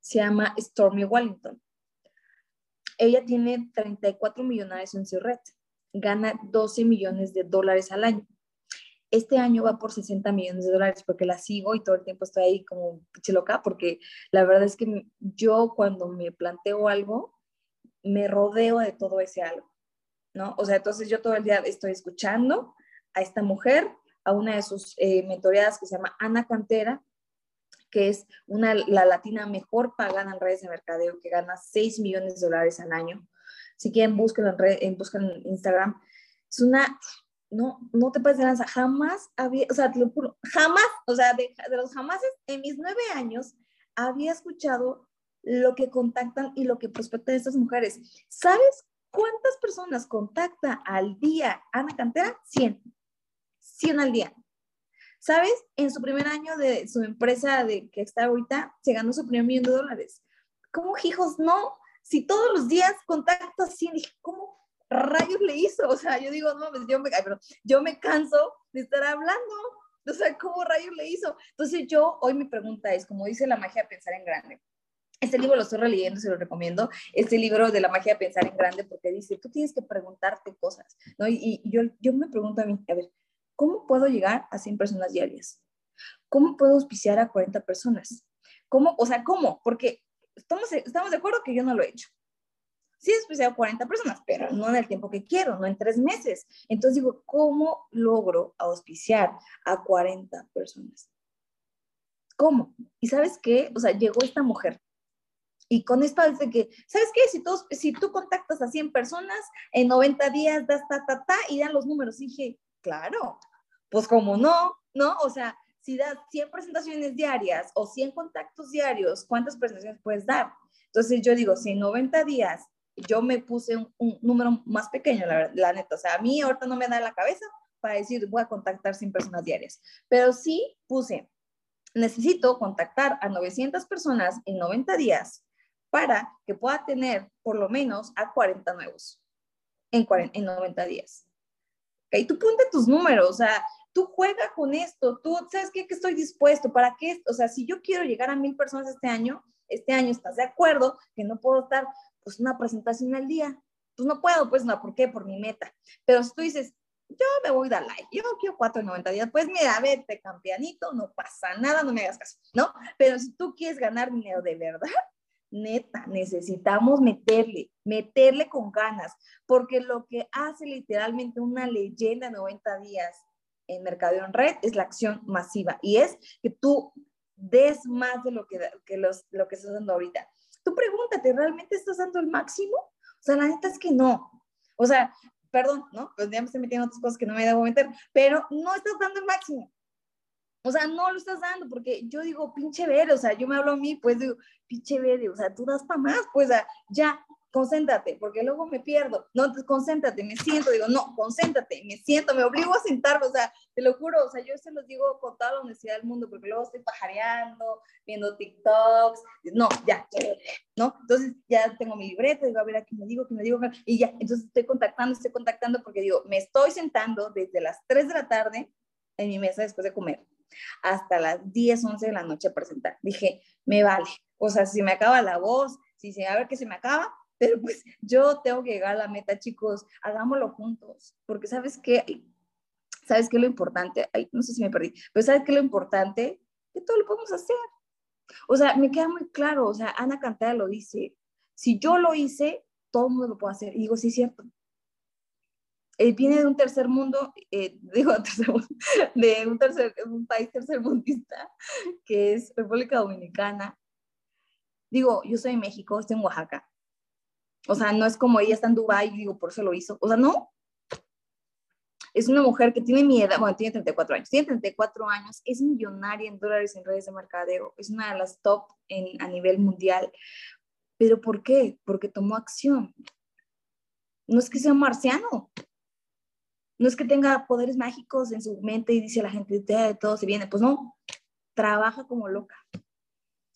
Se llama Stormy Wellington. Ella tiene 34 millonarios en su red. Gana 12 millones de dólares al año. Este año va por 60 millones de dólares porque la sigo y todo el tiempo estoy ahí como loca porque la verdad es que yo cuando me planteo algo, me rodeo de todo ese algo, ¿no? O sea, entonces yo todo el día estoy escuchando a esta mujer, a una de sus eh, mentoreadas que se llama Ana Cantera, que es una, la latina mejor pagada en redes de mercadeo, que gana 6 millones de dólares al año. Si quieren, busquen en, red, en, busquen en Instagram. Es una, no, no te puedes lanzar, jamás había, o sea, te lo juro, jamás, o sea, de, de los jamases, en mis nueve años, había escuchado lo que contactan y lo que prospectan estas mujeres. ¿Sabes cuántas personas contacta al día Ana Cantera? 100. 100 al día. ¿Sabes? En su primer año de su empresa de que está ahorita, se ganó su primer millón de dólares. ¿Cómo, hijos? No. Si todos los días contacto así, dije, ¿cómo rayos le hizo? O sea, yo digo, no, pues yo me, pero yo me canso de estar hablando. O sea, ¿cómo rayos le hizo? Entonces yo, hoy mi pregunta es, como dice la magia pensar en grande, este libro lo estoy releyendo, se lo recomiendo. Este libro de la magia de pensar en grande, porque dice, tú tienes que preguntarte cosas, ¿no? Y, y yo, yo me pregunto a mí, a ver, ¿Cómo puedo llegar a 100 personas diarias? ¿Cómo puedo auspiciar a 40 personas? ¿Cómo? O sea, ¿cómo? Porque estamos, estamos de acuerdo que yo no lo he hecho. Sí he auspiciado a 40 personas, pero no en el tiempo que quiero, no en tres meses. Entonces digo, ¿cómo logro auspiciar a 40 personas? ¿Cómo? Y sabes qué? O sea, llegó esta mujer y con esto es de que, ¿sabes qué? Si, todos, si tú contactas a 100 personas, en 90 días das ta, ta, ta, y dan los números. Y dije, Claro, pues como no, ¿no? O sea, si das 100 presentaciones diarias o 100 contactos diarios, ¿cuántas presentaciones puedes dar? Entonces yo digo, si en 90 días yo me puse un, número más pequeño, la, la, neta, o sea, a mí ahorita no me da la cabeza para decir voy a contactar 100 personas diarias, pero sí puse, necesito contactar a 900 personas en 90 días para que pueda tener por lo menos a 40 nuevos en, 40, en 90 días. Y tú ponte tus números, o sea, tú juega con esto, tú sabes qué, que estoy dispuesto, para qué, o sea, si yo quiero llegar a mil personas este año, este año estás de acuerdo que no puedo estar pues una presentación al día, pues no puedo, pues no, ¿por qué? Por mi meta. Pero si tú dices, yo me voy a dar like, yo quiero 490 días, pues mira, vete, campeanito, no pasa nada, no me hagas caso, ¿no? Pero si tú quieres ganar dinero de verdad, neta, necesitamos meterle, meterle con ganas, porque lo que hace literalmente una leyenda 90 días en Mercadeo en Red es la acción masiva y es que tú des más de lo que, que los, lo que estás dando ahorita. Tú pregúntate, ¿realmente estás dando el máximo? O sea, la neta es que no. O sea, perdón, ¿no? Pues ya me estoy metiendo otras cosas que no me debo meter, pero no estás dando el máximo. O sea, no lo estás dando porque yo digo, pinche verde, o sea, yo me hablo a mí, pues digo, pinche verde, o sea, tú das para más, pues ya, concéntrate, porque luego me pierdo. No, entonces concéntrate, me siento, digo, no, concéntrate, me siento, me obligo a sentarme, o sea, te lo juro, o sea, yo se los digo con toda la honestidad del mundo, porque luego estoy pajareando, viendo TikToks, no, ya, ¿no? Entonces ya tengo mi libreta, digo, a ver, aquí me digo, que me digo, y ya, entonces estoy contactando, estoy contactando, porque digo, me estoy sentando desde las 3 de la tarde en mi mesa después de comer hasta las 10, 11 de la noche a presentar. Dije, me vale. O sea, si me acaba la voz, si se a ver que se me acaba, *laughs* pero pues yo tengo que llegar a la meta, chicos, hagámoslo juntos, porque sabes qué, sabes qué lo importante, Ay, no sé si me perdí, pero sabes qué lo importante, que todo lo podemos hacer. O sea, me queda muy claro, o sea, Ana Cantera lo dice, si yo lo hice, todo el mundo lo puede hacer. Y digo, sí, es cierto. Eh, viene de un tercer mundo, eh, digo, *laughs* de un, tercer, un país tercermundista, que es República Dominicana. Digo, yo soy de México, estoy en Oaxaca. O sea, no es como ella está en Dubái digo, por eso lo hizo. O sea, no. Es una mujer que tiene mi edad, bueno, tiene 34 años, tiene 34 años, es millonaria en dólares en redes de mercadeo, es una de las top en, a nivel mundial. ¿Pero por qué? Porque tomó acción. No es que sea marciano, no es que tenga poderes mágicos en su mente y dice a la gente, todo se viene. Pues no, trabaja como loca.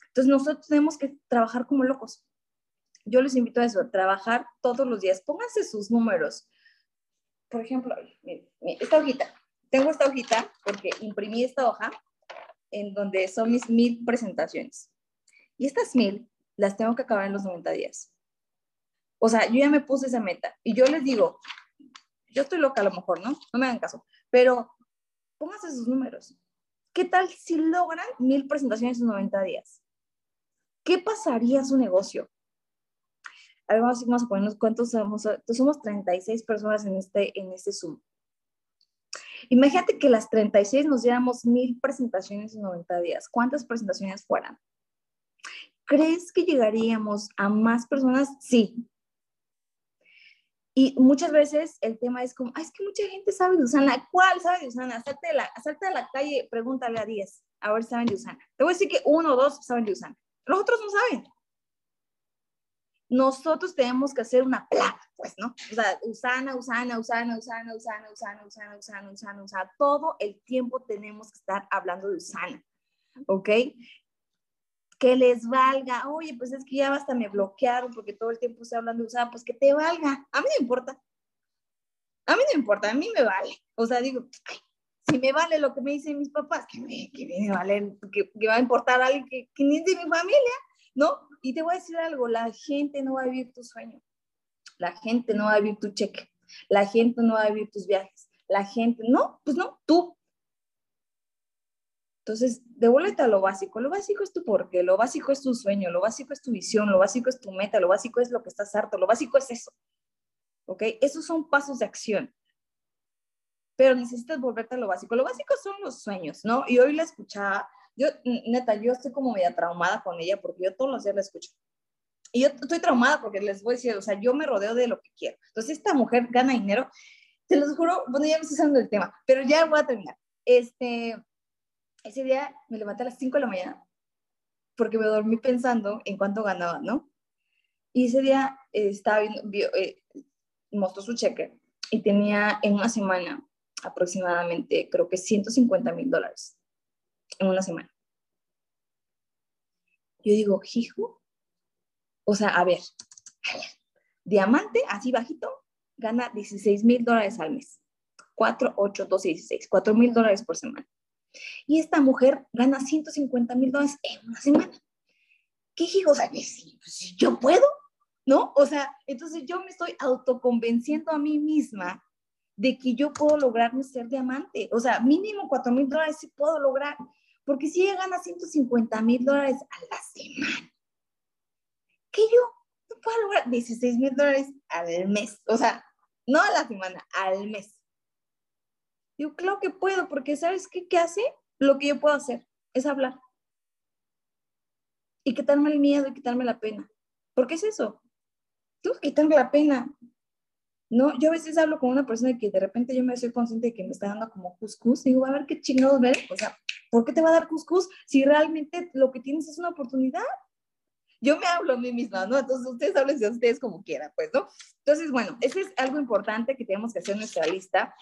Entonces nosotros tenemos que trabajar como locos. Yo les invito a eso, a trabajar todos los días. Pónganse sus números. Por ejemplo, esta hojita. Tengo esta hojita porque imprimí esta hoja en donde son mis mil presentaciones. Y estas mil las tengo que acabar en los 90 días. O sea, yo ya me puse esa meta y yo les digo, yo estoy loca a lo mejor, ¿no? No me hagan caso, pero pónganse sus números. ¿Qué tal si logran mil presentaciones en 90 días? ¿Qué pasaría a su negocio? A ver, vamos, a ponernos cuántos somos. Somos 36 personas en este, en este Zoom. Imagínate que las 36 nos diéramos mil presentaciones en 90 días. ¿Cuántas presentaciones fueran? ¿Crees que llegaríamos a más personas? Sí. Y muchas veces el tema es como, es que mucha gente sabe de Usana. ¿Cuál sabe de Usana? Salte de la, salte la calle, pregúntale a 10, a ver si saben de Usana. Te voy a decir que uno o dos saben de Usana. Los otros no saben. Nosotros tenemos que hacer una plaga, pues, ¿no? O sea, Usana, Usana, Usana, Usana, Usana, Usana, Usana, Usana, Usana, Usana. Todo el tiempo tenemos que estar hablando de Usana, ¿ok? Que les valga, oye, pues es que ya hasta me bloquearon porque todo el tiempo estoy hablando. De usar, pues que te valga, a mí no importa, a mí no importa, a mí me vale, o sea, digo, si me vale lo que me dicen mis papás, que me, que me vale, que, va a importar a alguien que, que ni es de mi familia, ¿no? Y te voy a decir algo, la gente no va a vivir tu sueño, la gente no va a vivir tu cheque, la gente no va a vivir tus viajes, la gente, no, pues no, tú entonces, devuélvete a lo básico. Lo básico es tu porqué, lo básico es tu sueño, lo básico es tu visión, lo básico es tu meta, lo básico es lo que estás harto, lo básico es eso. ¿Ok? Esos son pasos de acción. Pero necesitas volverte a lo básico. Lo básico son los sueños, ¿no? Y hoy la escuchaba, yo, neta, yo estoy como media traumada con ella porque yo todos los días la escucho. Y yo estoy traumada porque les voy a decir, o sea, yo me rodeo de lo que quiero. Entonces, esta mujer gana dinero. Te los juro, bueno, ya me estoy usando el tema, pero ya voy a terminar. Este, ese día me levanté a las 5 de la mañana porque me dormí pensando en cuánto ganaba, ¿no? Y ese día eh, estaba viendo, eh, mostró su cheque y tenía en una semana aproximadamente, creo que 150 mil dólares en una semana. Yo digo, hijo, o sea, a ver, *laughs* diamante, así bajito, gana 16 mil dólares al mes. 4, 8, 12, 16, 4 mil dólares por semana. Y esta mujer gana 150 mil dólares en una semana. ¿Qué digo? O sea, pues, yo puedo, ¿no? O sea, entonces yo me estoy autoconvenciendo a mí misma de que yo puedo lograrme ser diamante. O sea, mínimo 4 mil dólares sí puedo lograr. Porque si ella gana 150 mil dólares a la semana, que yo no puedo lograr 16 mil dólares al mes. O sea, no a la semana, al mes. Digo, claro que puedo, porque ¿sabes qué, qué hace? Lo que yo puedo hacer es hablar. Y quitarme el miedo y quitarme la pena. ¿Por qué es eso? Tengo que quitarme la pena. No, yo a veces hablo con una persona que de repente yo me soy consciente de que me está dando como cuscús. Digo, a ver qué chingados ver. O sea, ¿por qué te va a dar cuscús si realmente lo que tienes es una oportunidad? Yo me hablo a mí misma, ¿no? Entonces ustedes hablen de ustedes como quieran, pues, ¿no? Entonces, bueno, eso es algo importante que tenemos que hacer en nuestra lista.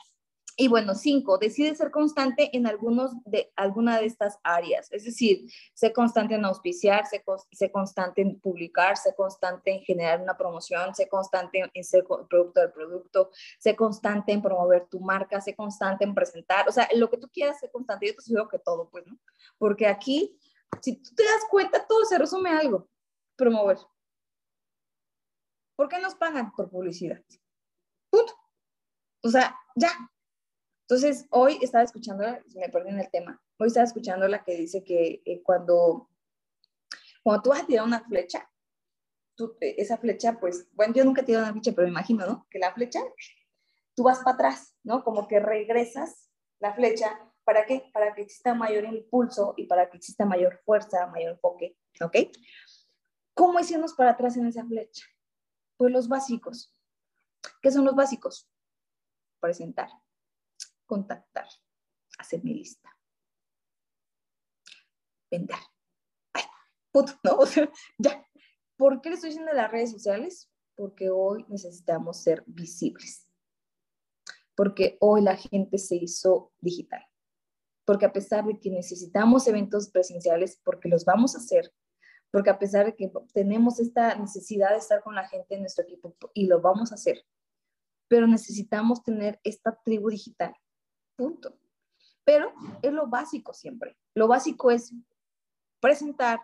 Y bueno, cinco, decide ser constante en algunos de, alguna de estas áreas. Es decir, sé constante en auspiciar, sé, constante en publicar, sé constante en generar una promoción, sé constante en ser producto del producto, sé constante en promover tu marca, sé constante en presentar. O sea, lo que tú quieras, sé constante. Yo te sugiero que todo, pues, ¿no? Porque aquí, si tú te das cuenta, todo se resume a algo. Promover. ¿Por qué nos pagan? Por publicidad. Punto. O sea, ya, entonces, hoy estaba escuchando, me perdí en el tema, hoy estaba escuchando la que dice que eh, cuando, cuando tú vas a tirar una flecha, eh, esa flecha, pues, bueno, yo nunca he tirado una flecha, pero me imagino, ¿no? Que la flecha, tú vas para atrás, ¿no? Como que regresas la flecha, ¿para qué? Para que exista mayor impulso y para que exista mayor fuerza, mayor enfoque, ¿ok? ¿Cómo hicimos para atrás en esa flecha? Pues los básicos. ¿Qué son los básicos? Presentar contactar, hacer mi lista, vender. Ay, puto, no, ya. ¿Por qué le estoy diciendo las redes sociales? Porque hoy necesitamos ser visibles. Porque hoy la gente se hizo digital. Porque a pesar de que necesitamos eventos presenciales, porque los vamos a hacer, porque a pesar de que tenemos esta necesidad de estar con la gente en nuestro equipo y lo vamos a hacer, pero necesitamos tener esta tribu digital. Punto. Pero es lo básico siempre. Lo básico es presentar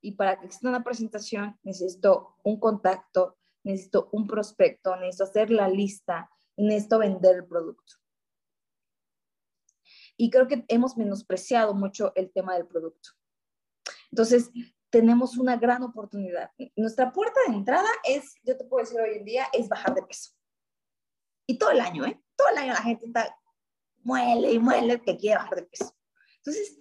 y para que exista una presentación necesito un contacto, necesito un prospecto, necesito hacer la lista, necesito vender el producto. Y creo que hemos menospreciado mucho el tema del producto. Entonces, tenemos una gran oportunidad. Nuestra puerta de entrada es, yo te puedo decir hoy en día, es bajar de peso. Y todo el año, ¿eh? Todo el año la gente está, muele y muele que quiere bajar de peso. Entonces,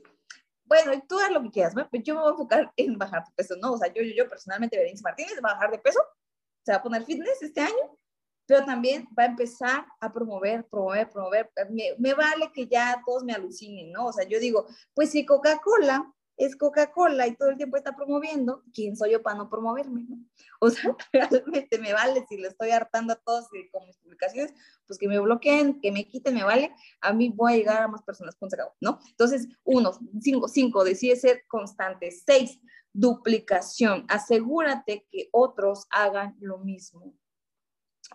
bueno, tú haz lo que quieras, ¿no? Yo me voy a enfocar en bajar de peso, ¿no? O sea, yo, yo, yo personalmente, Berenice Martínez, va a bajar de peso, se va a poner fitness este año, pero también va a empezar a promover, promover, promover. Me, me vale que ya todos me alucinen, ¿no? O sea, yo digo, pues si Coca-Cola es Coca-Cola y todo el tiempo está promoviendo, ¿quién soy yo para no promoverme? ¿no? O sea, *laughs* realmente me vale si le estoy hartando a todos con mis publicaciones, pues que me bloqueen, que me quiten, me vale, a mí voy a llegar a más personas, punto ¿no? Entonces, uno, cinco, cinco, decide ser constante. Seis, duplicación, asegúrate que otros hagan lo mismo,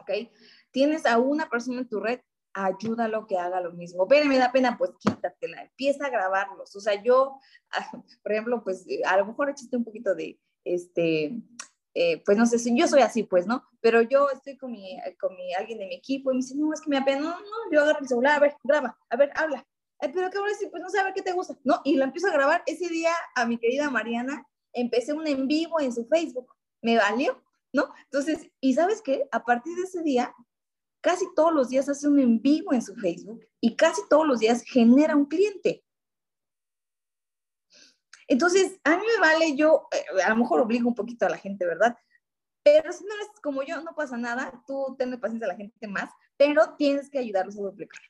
¿ok? Tienes a una persona en tu red, ayúdalo que haga lo mismo. Pero me da pena, pues quítatela, empieza a grabarlos. O sea, yo, *laughs* por ejemplo, pues a lo mejor existe un poquito de, este, eh, pues no sé, yo soy así, pues, ¿no? Pero yo estoy con mi, con mi, alguien de mi equipo y me dice, no, es que me da pena, no, no, yo agarro el celular, a ver, graba, a ver, habla. pero qué a decir, pues no sé, a ver qué te gusta, ¿no? Y la empiezo a grabar. Ese día a mi querida Mariana empecé un en vivo en su Facebook, me valió, ¿no? Entonces, ¿y sabes qué? A partir de ese día casi todos los días hace un en vivo en su Facebook y casi todos los días genera un cliente. Entonces, a mí me vale, yo eh, a lo mejor obligo un poquito a la gente, ¿verdad? Pero si no eres como yo, no pasa nada, tú ten paciencia a la gente más, pero tienes que ayudarlos a duplicar,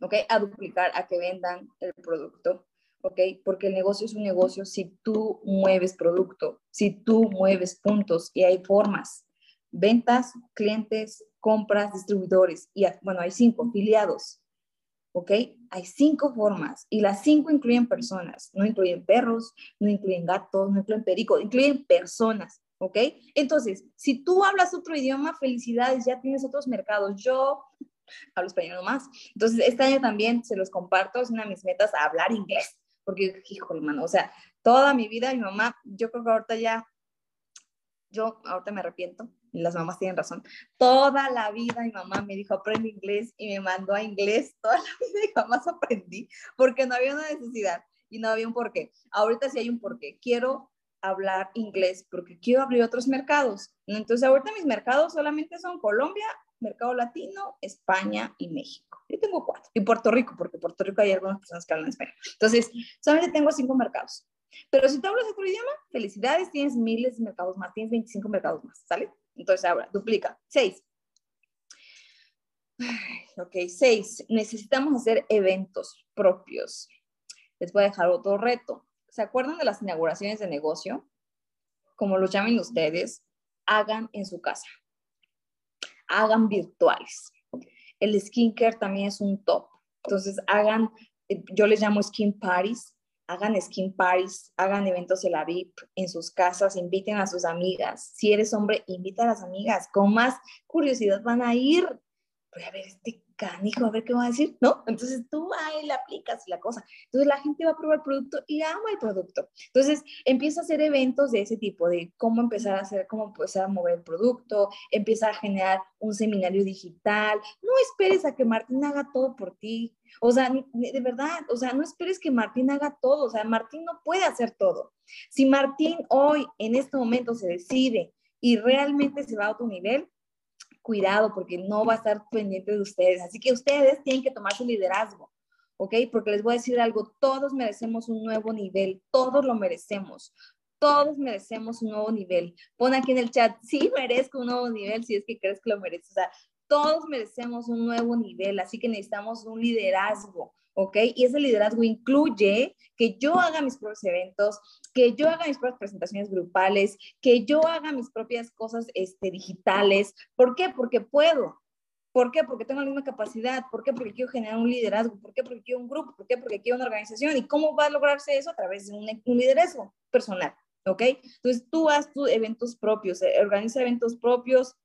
¿ok? A duplicar, a que vendan el producto, ¿ok? Porque el negocio es un negocio si tú mueves producto, si tú mueves puntos y hay formas, ventas, clientes, compras, distribuidores, y bueno, hay cinco afiliados, ¿ok? Hay cinco formas y las cinco incluyen personas, no incluyen perros, no incluyen gatos, no incluyen pericos, incluyen personas, ¿ok? Entonces, si tú hablas otro idioma, felicidades, ya tienes otros mercados. Yo hablo español más. Entonces, este año también se los comparto, es una de mis metas, hablar inglés, porque, híjole, hermano, o sea, toda mi vida mi mamá, yo creo que ahorita ya, yo ahorita me arrepiento, las mamás tienen razón. Toda la vida mi mamá me dijo, aprende inglés y me mandó a inglés. *laughs* Toda la vida y jamás aprendí porque no había una necesidad y no había un porqué. Ahorita sí hay un porqué. Quiero hablar inglés porque quiero abrir otros mercados. Entonces ahorita mis mercados solamente son Colombia, mercado latino, España y México. Yo tengo cuatro. Y Puerto Rico, porque Puerto Rico hay algunas personas que hablan español. Entonces, solamente tengo cinco mercados. Pero si tú hablas otro idioma, felicidades, tienes miles de mercados más, tienes 25 mercados más, ¿sale? Entonces ahora, duplica. Seis. Ok, seis. Necesitamos hacer eventos propios. Les voy a dejar otro reto. ¿Se acuerdan de las inauguraciones de negocio? Como los llamen ustedes, hagan en su casa. Hagan virtuales. El skincare también es un top. Entonces, hagan, yo les llamo skin parties, hagan skin parties, hagan eventos de la VIP en sus casas, inviten a sus amigas. Si eres hombre, invita a las amigas. Con más curiosidad van a ir. Voy a ver este canijo, a ver qué va a decir, ¿no? Entonces tú ahí le aplicas la cosa. Entonces la gente va a probar el producto y ama el producto. Entonces empieza a hacer eventos de ese tipo, de cómo empezar a hacer, cómo empezar a mover el producto, empieza a generar un seminario digital. No esperes a que Martín haga todo por ti. O sea, de verdad, o sea, no esperes que Martín haga todo. O sea, Martín no puede hacer todo. Si Martín hoy, en este momento, se decide y realmente se va a otro nivel, cuidado porque no va a estar pendiente de ustedes. Así que ustedes tienen que tomar su liderazgo, ¿ok? Porque les voy a decir algo, todos merecemos un nuevo nivel, todos lo merecemos. Todos merecemos un nuevo nivel. Pon aquí en el chat, sí merezco un nuevo nivel, si es que crees que lo mereces. O sea, todos merecemos un nuevo nivel, así que necesitamos un liderazgo, ¿ok? Y ese liderazgo incluye que yo haga mis propios eventos, que yo haga mis propias presentaciones grupales, que yo haga mis propias cosas este, digitales. ¿Por qué? Porque puedo. ¿Por qué? Porque tengo la misma capacidad. ¿Por qué? Porque quiero generar un liderazgo. ¿Por qué? Porque quiero un grupo. ¿Por qué? Porque quiero una organización. ¿Y cómo va a lograrse eso? A través de un, un liderazgo personal. ¿ok? Entonces tú haz tus eventos propios, eh, organiza eventos propios,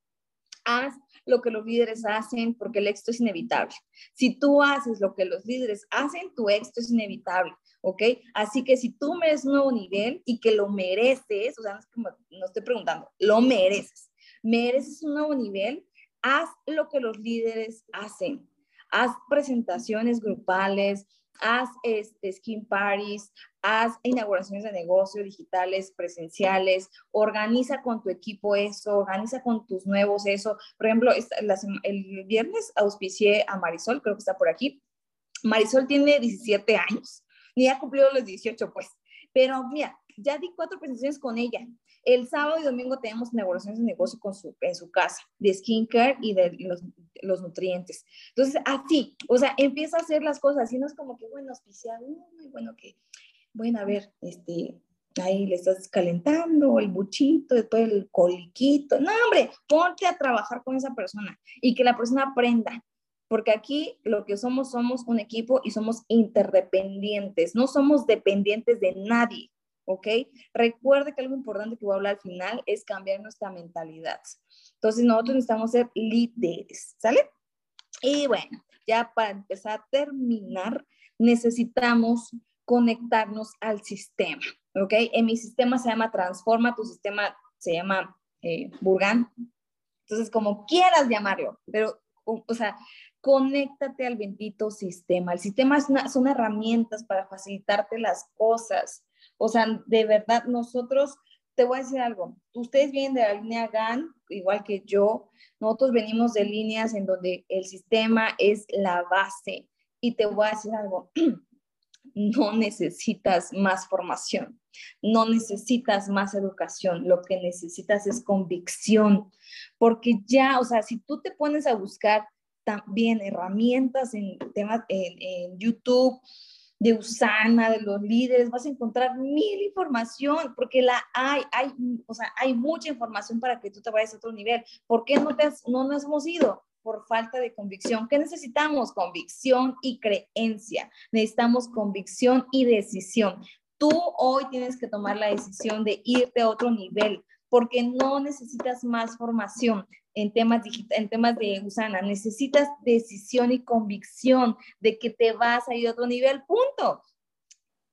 haz lo que los líderes hacen porque el éxito es inevitable. Si tú haces lo que los líderes hacen, tu éxito es inevitable. ¿ok? Así que si tú mereces un nuevo nivel y que lo mereces, o sea, no, es estoy preguntando, lo mereces, mereces un nuevo nivel, haz lo que los líderes hacen. Haz presentaciones grupales, haz este, skin parties, haz inauguraciones de negocios digitales, presenciales, organiza con tu equipo eso, organiza con tus nuevos eso. Por ejemplo, el viernes auspicié a Marisol, creo que está por aquí. Marisol tiene 17 años, ni ha cumplido los 18, pues. Pero mira, ya di cuatro presentaciones con ella. El sábado y domingo tenemos inauguraciones de negocio con su, en su casa, de skincare y de los, los nutrientes. Entonces, así, o sea, empieza a hacer las cosas y no es como que, bueno, auspiciar, muy bueno, que, bueno, a ver, este, ahí le estás calentando el buchito, después el coliquito. No, hombre, ponte a trabajar con esa persona y que la persona aprenda. Porque aquí lo que somos, somos un equipo y somos interdependientes, no somos dependientes de nadie. ¿ok? Recuerde que algo importante que voy a hablar al final es cambiar nuestra mentalidad. Entonces, nosotros necesitamos ser líderes, ¿sale? Y bueno, ya para empezar a terminar, necesitamos conectarnos al sistema, ¿ok? En mi sistema se llama Transforma, tu sistema se llama eh, Burgan. Entonces, como quieras llamarlo, pero, o, sea, conéctate al bendito sistema. El sistema es son herramientas para facilitarte las cosas. O sea, de verdad, nosotros, te voy a decir algo, ustedes vienen de la línea GAN, igual que yo, nosotros venimos de líneas en donde el sistema es la base. Y te voy a decir algo, *clears throat* no necesitas más formación, no necesitas más educación, lo que necesitas es convicción, porque ya, o sea, si tú te pones a buscar también herramientas en temas en, YouTube, de Usana, de los líderes, vas a encontrar mil información, porque la hay, hay, o sea, hay mucha información para que tú te vayas a otro nivel. ¿Por qué no, te no nos hemos ido? Por falta de convicción. ¿Qué necesitamos? Convicción y creencia. Necesitamos convicción y decisión. Tú hoy tienes que tomar la decisión de irte a otro nivel, porque no necesitas más formación, en temas, en temas de Usana. Necesitas decisión y convicción de que te vas a ir a otro nivel, punto.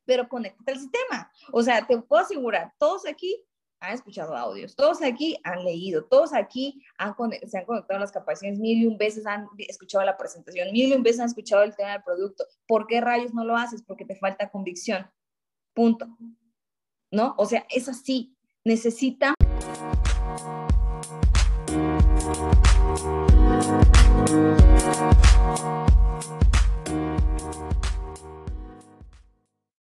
Pero conéctate al sistema. O sea, te puedo asegurar, todos aquí han escuchado audios, todos aquí han leído, todos aquí se han conectado a las capacidades, mil y un veces han escuchado la presentación, mil y un veces han escuchado el tema del producto. ¿Por qué rayos no lo haces? Porque te falta convicción. Punto. ¿No? O sea, es así. Necesita.